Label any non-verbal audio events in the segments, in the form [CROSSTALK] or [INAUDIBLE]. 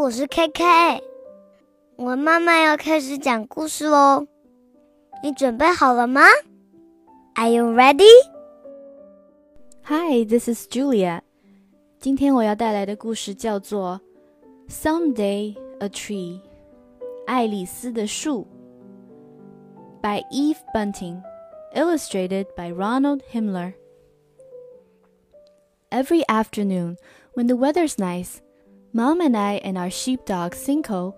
我是 KK，我慢慢要开始讲故事喽，你准备好了吗？Are you ready? Hi, this is Julia。今天我要带来的故事叫做《Someday a Tree》，爱丽丝的树，by Eve Bunting。illustrated by Ronald Himler. Every afternoon, when the weather's nice, Mom and I and our sheepdog Cinco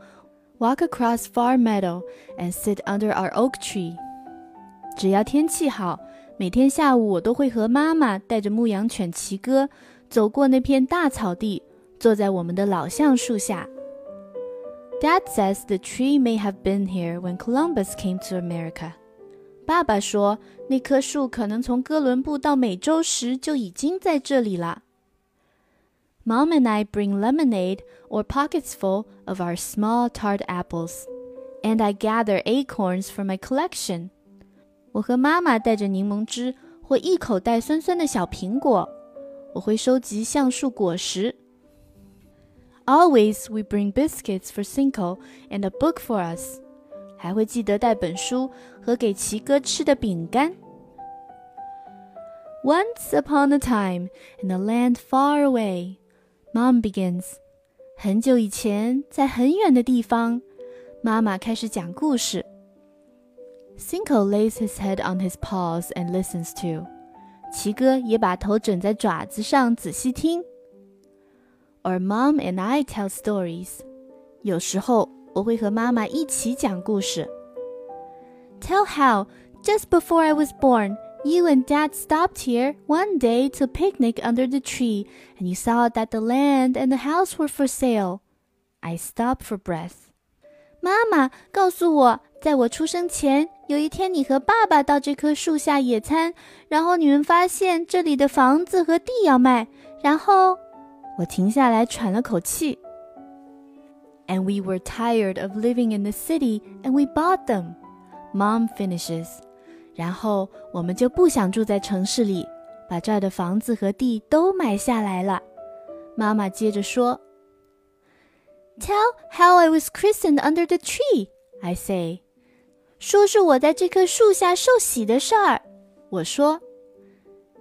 walk across Far Meadow and sit under our oak tree. 只要天气好，每天下午我都会和妈妈带着牧羊犬奇哥走过那片大草地，坐在我们的老橡树下。Dad says the tree may have been here when Columbus came to America. 爸爸说，那棵树可能从哥伦布到美洲时就已经在这里了。 Mom and I bring lemonade or pockets full of our small tart apples, and I gather acorns for my collection. 我和妈妈带着柠檬汁或一口袋酸酸的小苹果，我会收集橡树果实。Always we bring biscuits for Cinco and a book for us. 还会记得带本书和给奇哥吃的饼干。Once upon a time, in a land far away, Mom begins. 很久以前，在很远的地方，妈妈开始讲故事。Cinco lays his head on his paws and listens to. 奇哥也把头枕在爪子上，仔细听。Or Mom and I tell stories. 有时候我会和妈妈一起讲故事。Tell how, just before I was born, you and Dad stopped here one day to picnic under the tree, and you saw that the land and the house were for sale. I stopped for breath. 妈妈告诉我，在我出生前，有一天你和爸爸到这棵树下野餐，然后你们发现这里的房子和地要卖，然后我停下来喘了口气。and we were tired of living in the city and we bought them. Mom finishes. 然后我们就不想住在城市里，把这儿的房子和地都买下来了。妈妈接着说：“Tell how I was christened under the tree,” I say. 说是我在这棵树下受洗的事儿。我说：“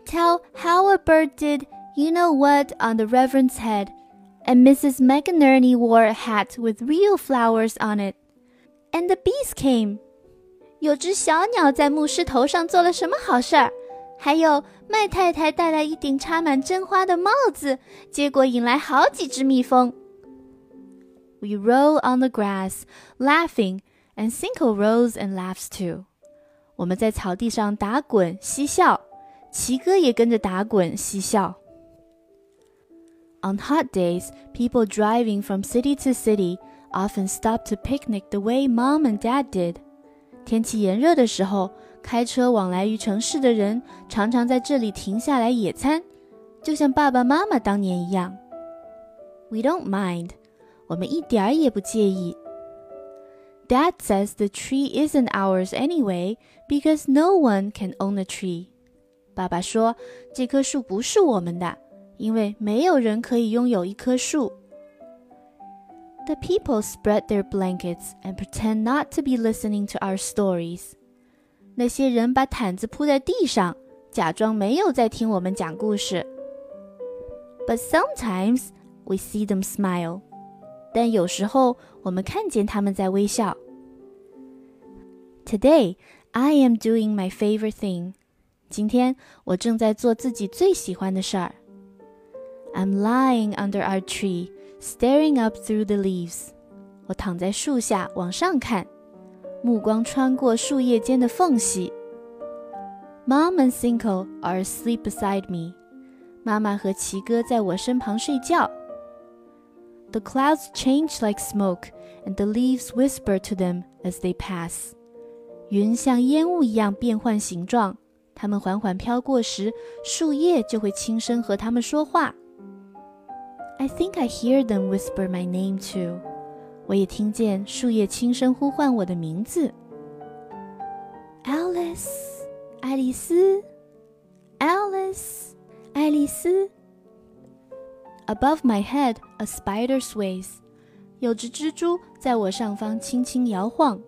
Tell how a bird did you know what on the Reverend's head and Mrs. McInerney wore a hat with real flowers on it. And the bees came. 有只小鸟在牧师头上做了什么好事儿？还有麦太太戴了一顶插满真花的帽子，结果引来好几只蜜蜂。We roll on the grass, laughing, and Cinco rolls and laughs too. 我们在草地上打滚嬉笑，奇哥也跟着打滚嬉笑。on hot days, people driving from city to city often stop to picnic the way mom and dad did. 天气炎热的时候，开车往来于城市的人常常在这里停下来野餐，就像爸爸妈妈当年一样。We don't mind，我们一点儿也不介意。Dad says the tree isn't ours anyway because no one can own a tree. 爸爸说这棵树不是我们的。因为没有人可以拥有一棵树。The people spread their blankets and pretend not to be listening to our stories. 那些人把毯子铺在地上，假装没有在听我们讲故事。But sometimes we see them smile. 但有时候我们看见他们在微笑。Today I am doing my favorite thing. 今天我正在做自己最喜欢的事儿。I'm lying under our tree, Staring up through the leaves. 我躺在树下往上看，目光穿过树叶间的缝隙。Mom and Cinco are asleep beside me. 妈妈和奇哥在我身旁睡觉。The clouds change like smoke, and the leaves whisper to them as they pass. 云像烟雾一样变换形状，它们缓缓飘过时，树叶就会轻声和它们说话。I think I hear them whisper my name too. 我也听见树叶轻声呼唤我的名字。Alice，爱丽丝，Alice，爱丽丝。Above my head, a spider sways. 有只蜘蛛在我上方轻轻摇晃。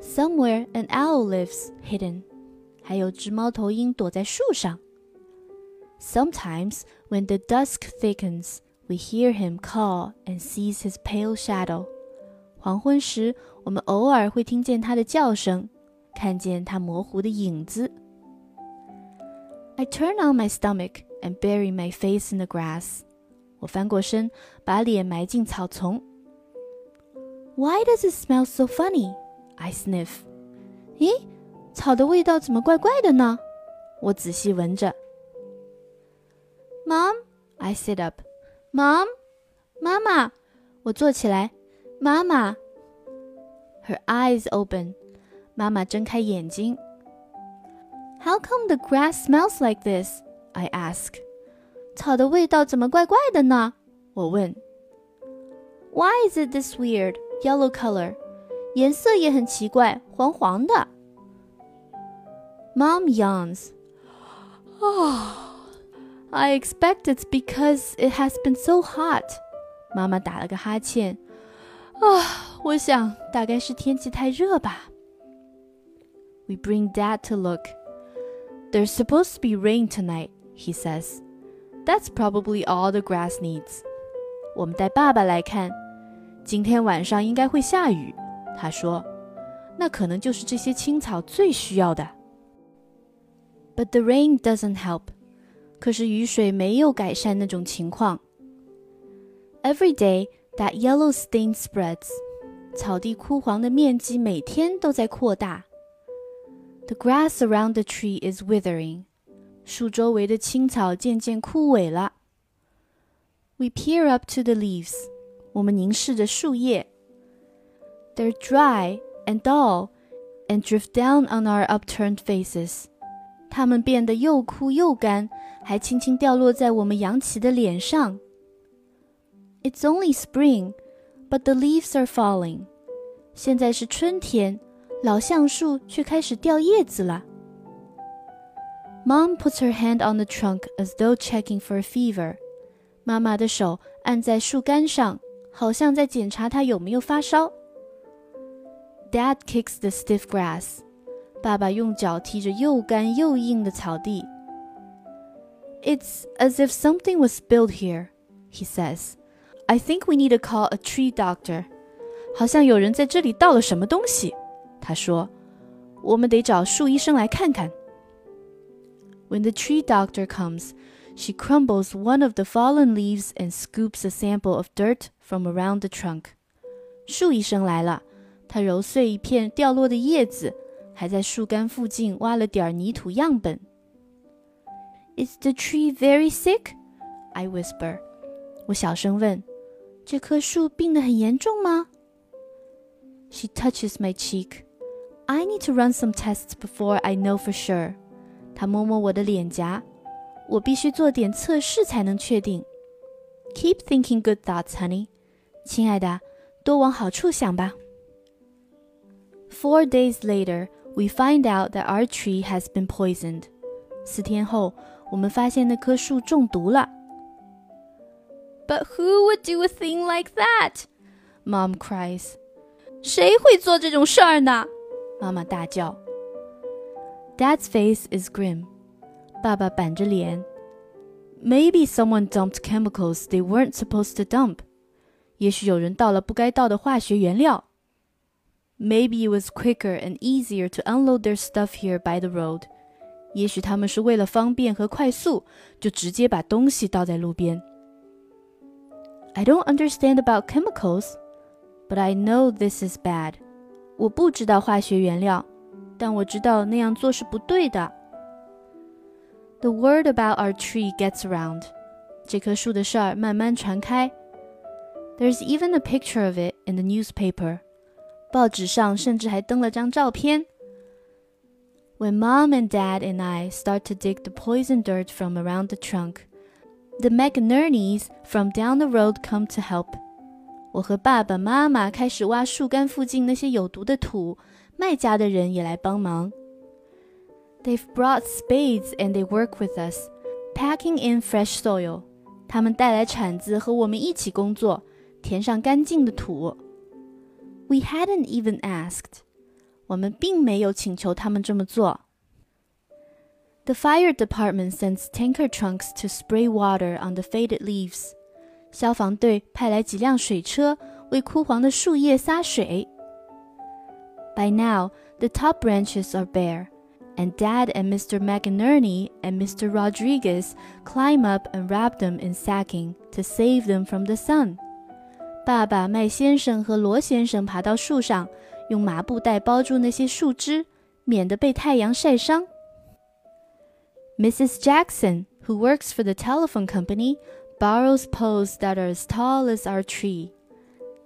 Somewhere an owl lives hidden，还有只猫头鹰躲在树上。 Sometimes when the dusk thickens, we hear him call and sees his pale shadow。黄昏时，我们偶尔会听见他的叫声，看见他模糊的影子。I turn on my stomach and bury my face in the grass。我翻过身，把脸埋进草丛。Why does it smell so funny? I sniff。咦，草的味道怎么怪怪的呢？我仔细闻着。 Mom, I sit up. Mom，妈妈，我坐起来。妈妈。Her eyes open. 妈妈睁开眼睛。How come the grass smells like this? I ask. 草的味道怎么怪怪的呢？我问。Why is it this weird yellow color? 颜色也很奇怪，黄黄的。Mom yawns. Oh, [SIGHS] I expect it's because it has been so hot. 妈妈打了个哈欠。啊，我想大概是天气太热吧。We bring Dad to look. There's supposed to be rain tonight, he says. That's probably all the grass needs. 我们带爸爸来看，今天晚上应该会下雨。他说：“那可能就是这些青草最需要的。” But the rain doesn't help. 可是雨水没有改善那种情况。Every day that yellow stain spreads. 草地枯黄的面积每天都在扩大。The grass around the tree is withering. 树周围的青草渐渐枯萎了。We peer up to the leaves. 我们凝视着树叶。They're dry and dull and drift down on our upturned faces. 它们变得又枯又干，还轻轻掉落在我们扬起的脸上。It's only spring, but the leaves are falling. 现在是春天，老橡树却开始掉叶子了。Mom puts her hand on the trunk as though checking for a fever. 妈妈的手按在树干上，好像在检查它有没有发烧。Dad kicks the stiff grass. 爸爸用脚踢着又干又硬的草地。It's as if something was spilled here, he says. I think we need to call a tree doctor. 好像有人在这里倒了什么东西。他说：“我们得找树医生来看看。” When the tree doctor comes, she crumbles one of the fallen leaves and scoops a sample of dirt from around the trunk. 树医生来了，他揉碎一片掉落的叶子， 还在树干附近挖了点泥土样本。Is the tree very sick? I whisper. 我小声问：“这棵树病得很严重吗？” She touches my cheek. I need to run some tests before I know for sure. 他摸摸我的脸颊，我必须做点测试才能确定。Keep thinking good thoughts, honey. 亲爱的，多往好处想吧。Four days later, we find out that our tree has been poisoned. 四天后，我们发现那棵树中毒了。But who would do a thing like that? Mom cries. 谁会做这种事儿呢？妈妈大叫。Dad's face is grim. 爸爸板着脸。Maybe someone dumped chemicals they weren't supposed to dump. 也许有人倒了不该倒的化学原料。 Maybe it was quicker and easier to unload their stuff here by the road. 也许他们是为了方便和快速，就直接把东西倒在路边。I don't understand about chemicals, but I know this is bad. 我不知道化学原料。但我知道那样做是不对的。The word about our tree gets around，这棵树的事儿慢慢传开。There's even a picture of it in the newspaper， 报纸上甚至还登了张照片。When mom and dad and I start to dig the poison dirt from around the trunk, the McInerneys from down the road come to help. 我和爸爸妈妈开始挖树干附近那些有毒的土，卖家的人也来帮忙。They've brought spades and they work with us, packing in fresh soil. 他们带来铲子和我们一起工作，填上干净的土。We hadn't even asked，我们并没有请求他们这么做。The fire department sends tanker trucks to spray water on the faded leaves。消防队派来几辆水车为枯黄的树叶洒水。By now, the top branches are bare, and Dad and Mr. McInerney and Mr. Rodriguez climb up and wrap them in sacking to save them from the sun. 爸爸麦先生和罗先生爬到树上，用麻布袋包住那些树枝，免得被太阳晒伤。Mrs. Jackson, who works for the telephone company, borrows poles that are as tall as our tree.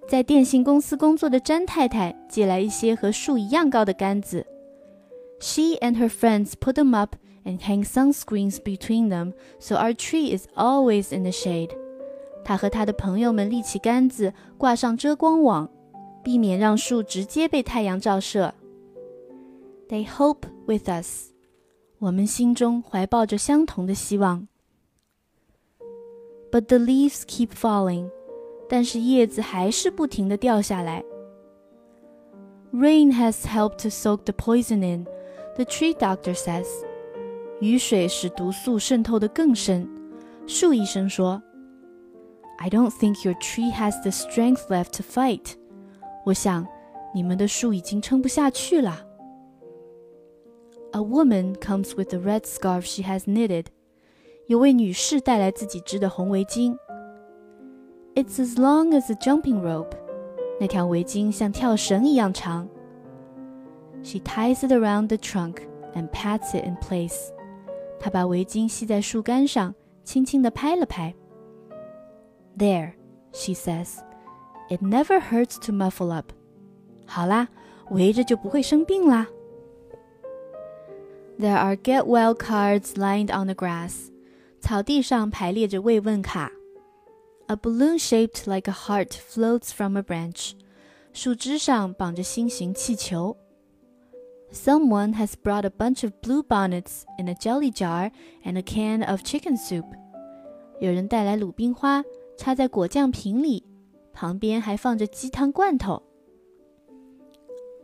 在电信公司工作的詹太太借来一些和树一样高的杆子。She and her friends put them up and hang sunscreens between them, so our tree is always in the shade. 他和他的朋友们立起杆子，挂上遮光网，避免让树直接被太阳照射。They hope with us，我们心中怀抱着相同的希望。But the leaves keep falling，但是叶子还是不停地掉下来。Rain has helped to soak the poison in，the tree doctor says。雨水使毒素渗透得更深，树医生说。I don't think your tree has the strength left to fight. 我想你们的树已经撑不下去了。A woman comes with a red scarf she has knitted. 有位女士带来自己织的红围巾。It's as long as a jumping rope. 那条围巾像跳绳一样长。She ties it around the trunk and pats it in place. 她把围巾系在树干上，轻轻地拍了拍。 there, she says. It never hurts to muffle up. 好啦，围着就不会生病啦。There are get well cards lined on the grass. 草地上排列着慰问卡。A balloon shaped like a heart floats from a branch. 树枝上绑着心形气球。Someone has brought a bunch of blue bonnets in a jelly jar and a can of chicken soup. 有人带来鲁冰花。 插在果酱瓶里，旁边还放着鸡汤罐头。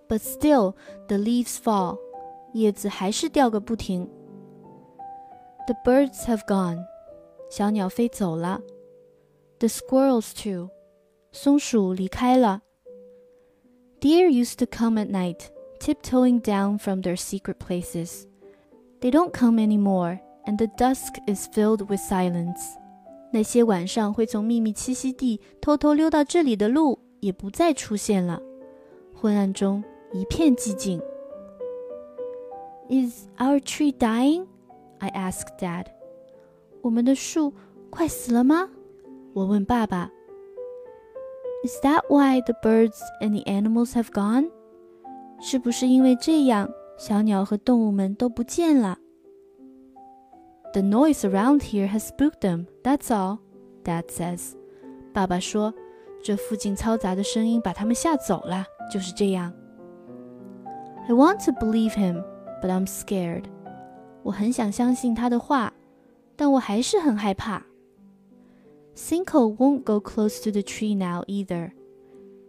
But still, the leaves fall，叶子还是掉个不停。The birds have gone，小鸟飞走了。The squirrels too，松鼠离开了。Deer used to come at night, tiptoeing down from their secret places. They don't come anymore, and the dusk is filled with silence. 那些晚上会从秘密栖息地偷偷溜到这里的鹿也不再出现了，昏暗中一片寂静。Is our tree dying? I asked Dad. 我们的树快死了吗？我问爸爸。Is that why the birds and the animals have gone? 是不是因为这样，小鸟和动物们都不见了？the noise around here has spooked them. That's all, Dad says. 爸爸说，这附近嘈杂的声音把他们吓走了，就是这样。I want to believe him, but I'm scared. 我很想相信他的话，但我还是很害怕。Cinco won't go close to the tree now either.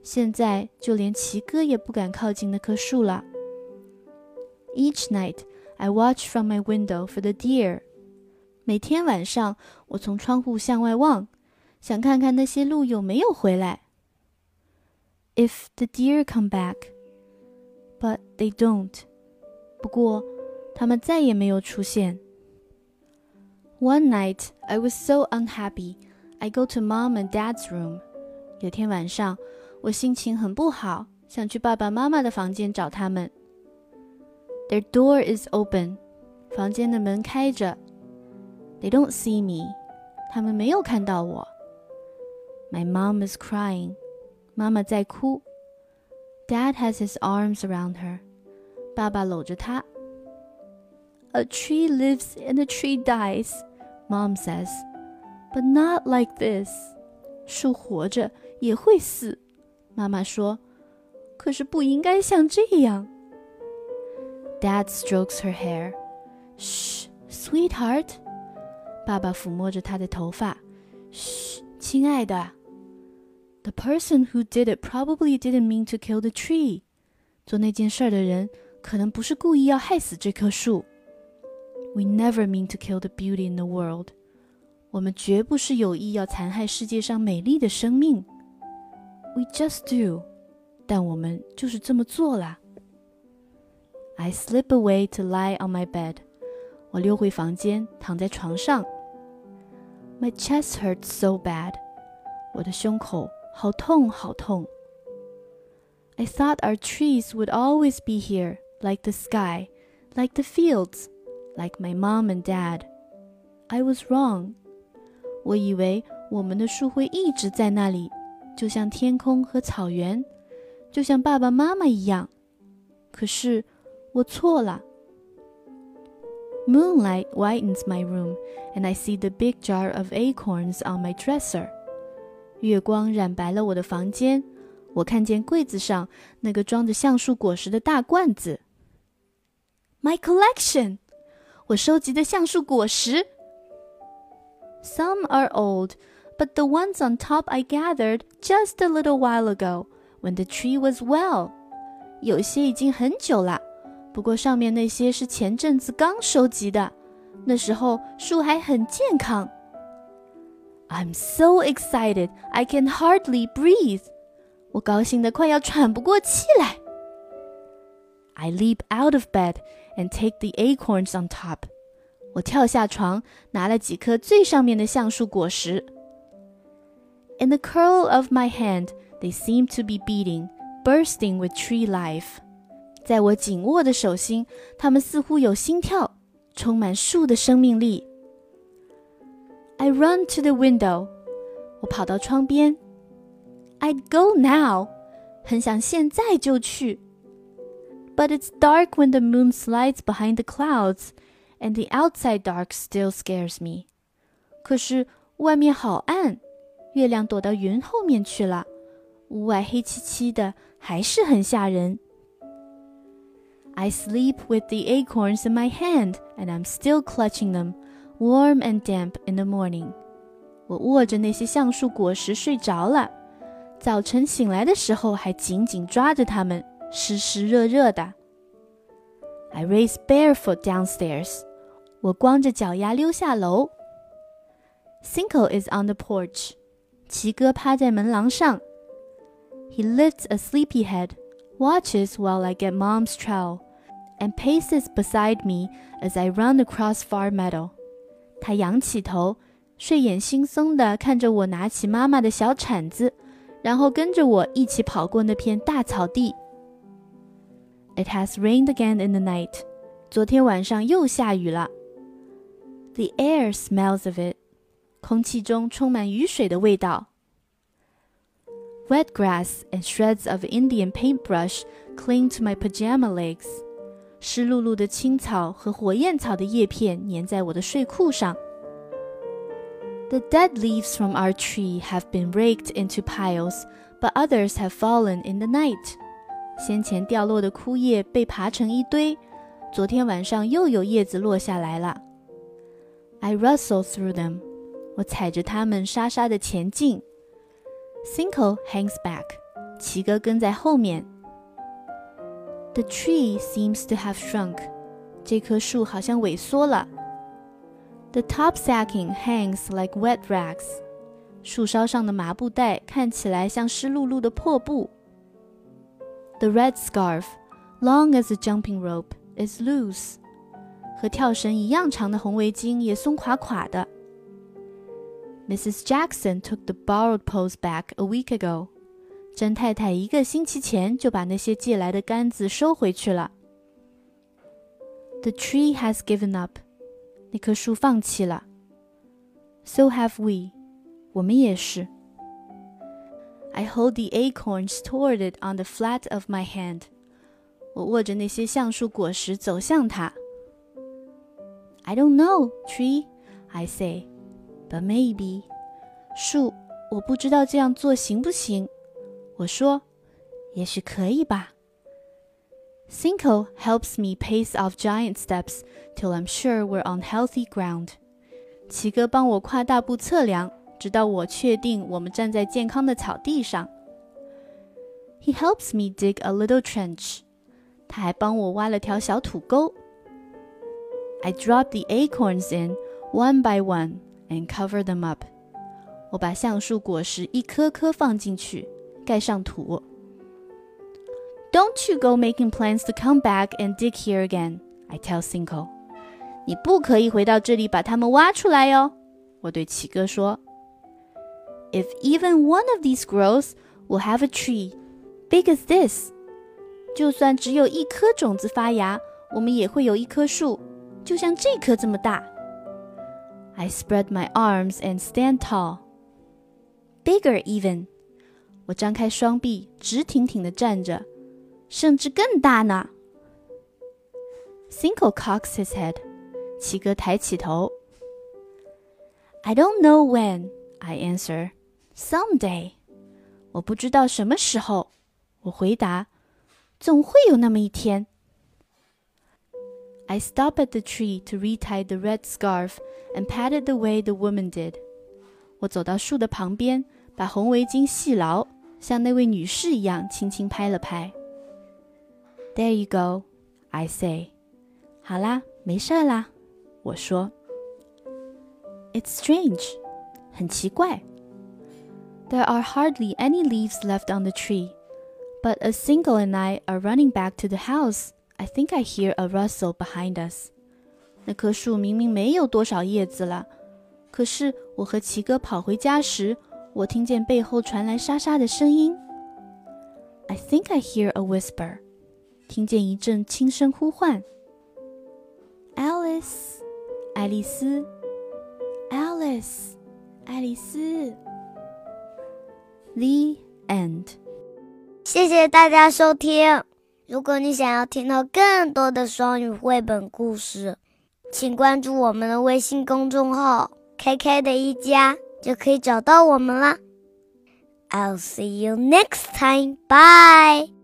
现在就连奇哥也不敢靠近那棵树了。Each night, I watch from my window for the deer 每天晚上，我从窗户向外望，想看看那些鹿有没有回来。If the deer come back, but they don't。不过，他们再也没有出现。One night, I was so unhappy. I go to mom and dad's room. 有天晚上，我心情很不好，想去爸爸妈妈的房间找他们。Their door is open. 房间的门开着。 they don't see me. 他们没有看到我。My mom is crying. 妈妈在哭。Dad has his arms around her. 爸爸搂着她。A tree lives and a tree dies, Mom says. But not like this. 树活着也会死，妈妈说。可是不应该像这样。Dad strokes her hair. Shh, sweetheart. 爸爸抚摸着她的头发，嘘，亲爱的。The person who did it probably didn't mean to kill the tree. 做那件事的人可能不是故意要害死这棵树。We never mean to kill the beauty in the world. 我们绝不是有意要残害世界上美丽的生命。We just do. 但我们就是这么做啦。I slip away to lie on my bed. 我溜回房间，躺在床上。My chest hurts so bad. 我的胸口好痛，好痛。I thought our trees would always be here, like the sky, like the fields, like my mom and dad. I was wrong. 我以为我们的树会一直在那里，就像天空和草原，就像爸爸妈妈一样。可是我错了。 Moonlight whitens my room, and I see the big jar of acorns on my dresser. 月光染白了我的房间，我看见柜子上那个装着橡树果实的大罐子。My collection，我收集的橡树果实。Some are old, but the ones on top I gathered just a little while ago, when the tree was well. 有些已经很久了， 不过上面那些是前阵子刚收集的，那时候树还很健康。I'm so excited I can hardly breathe. 我高兴得快要喘不过气来。I leap out of bed and take the acorns on top. 我跳下床，拿了几颗最上面的橡树果实。In the curl of my hand, they seem to be beating, bursting with tree life. 在我紧握的手心，它们似乎有心跳，充满树的生命力。I run to the window. 我跑到窗边。I'd go now. 很想现在就去。But it's dark when the moon slides behind the clouds, and the outside dark still scares me. 可是外面好暗，月亮躲到云后面去了，屋外黑漆漆的，还是很吓人。I sleep with the acorns in my hand, and I'm still clutching them warm and damp in the morning. 我握着那些橡树果实睡着了，早晨醒来的时候还紧紧抓着它们，湿湿热热的。I race barefoot downstairs. 我光着脚丫溜下楼。Cinco is on the porch. 奇哥趴在门廊上。He lifts a sleepy head, watches while I get Mom's trowel, and paces beside me as I run across Far Meadow. 他仰起头，睡眼惺忪地看着我拿起妈妈的小铲子，然后跟着我一起跑过那片大草地。It has rained again in the night。昨天晚上又下雨了。The air smells of it。空气中充满雨水的味道。Wet grass and shreds of Indian paintbrush cling to my pajama legs。 湿漉漉的青草和火焰草的叶片粘在我的睡裤上。The dead leaves from our tree have been raked into piles, but others have fallen in the night. 先前掉落的枯叶被爬成一堆，昨天晚上又有叶子落下来了。I rustle through them. 我踩着它们沙沙的前进。Cinco hangs back. 奇哥跟在后面。the tree seems to have shrunk. 这棵树好像萎缩了。The top sacking hangs like wet rags. 树梢上的麻布袋看起来像湿漉漉的破布。The red scarf, long as a jumping rope, is loose. 和跳绳一样长的红围巾也松垮垮的。Mrs. Jackson took the borrowed poles back a week ago. 甄太太一个星期前就把那些借来的杆子收回去了。The tree has given up，那棵树放弃了。So have we，我们也是。I hold the acorns toward it on the flat of my hand，我握着那些橡树果实走向它。I don't know, tree，I say，but maybe，树，我不知道这样做行不行。 我说：“也许可以吧。” Cinco helps me pace off giant steps till I'm sure we're on healthy ground. 奇哥帮我跨大步测量， 直到我确定我们站在健康的草地上。He helps me dig a little trench。他还帮我挖了条小土沟。I drop the acorns in one by one and cover them up。我把橡树果实一颗颗放进去， 盖上土。Don't you go making plans to come back and dig here again? I tell Cinco。你不可以回到这里把它们挖出来哟。我对奇哥说。If even one of these grows, we'll have a tree big as this。就算只有一颗种子发芽，我们也会有一棵树，就像这棵这么大。I spread my arms and stand tall, bigger even。 我张开双臂，直挺挺地站着，甚至更大呢。Cinco cocks his head，奇哥抬起头。I don't know when, I answer. Someday，我不知道什么时候。我回答。总会有那么一天。I stopped at the tree to retie the red scarf and patted the way the woman did。我走到树的旁边，把红围巾系牢， 像那位女士一样轻轻拍了拍。There you go, I say. 好啦，没事啦，我说。It's strange，很奇怪。There are hardly any leaves left on the tree, but as Cinco and I are running back to the house, I think I hear a rustle behind us. 那棵树明明没有多少叶子了，可是我和奇哥跑回家时，我听见背后传来沙沙的声音。I think I hear a whisper，听见一阵轻声呼唤。Alice，爱丽丝，Alice，爱丽丝。The end。谢谢大家收听。如果你想要听到更多的双语绘本故事，请关注我们的微信公众号 “KK 的一家”，就可以找到我们了。I'll see you next time. Bye.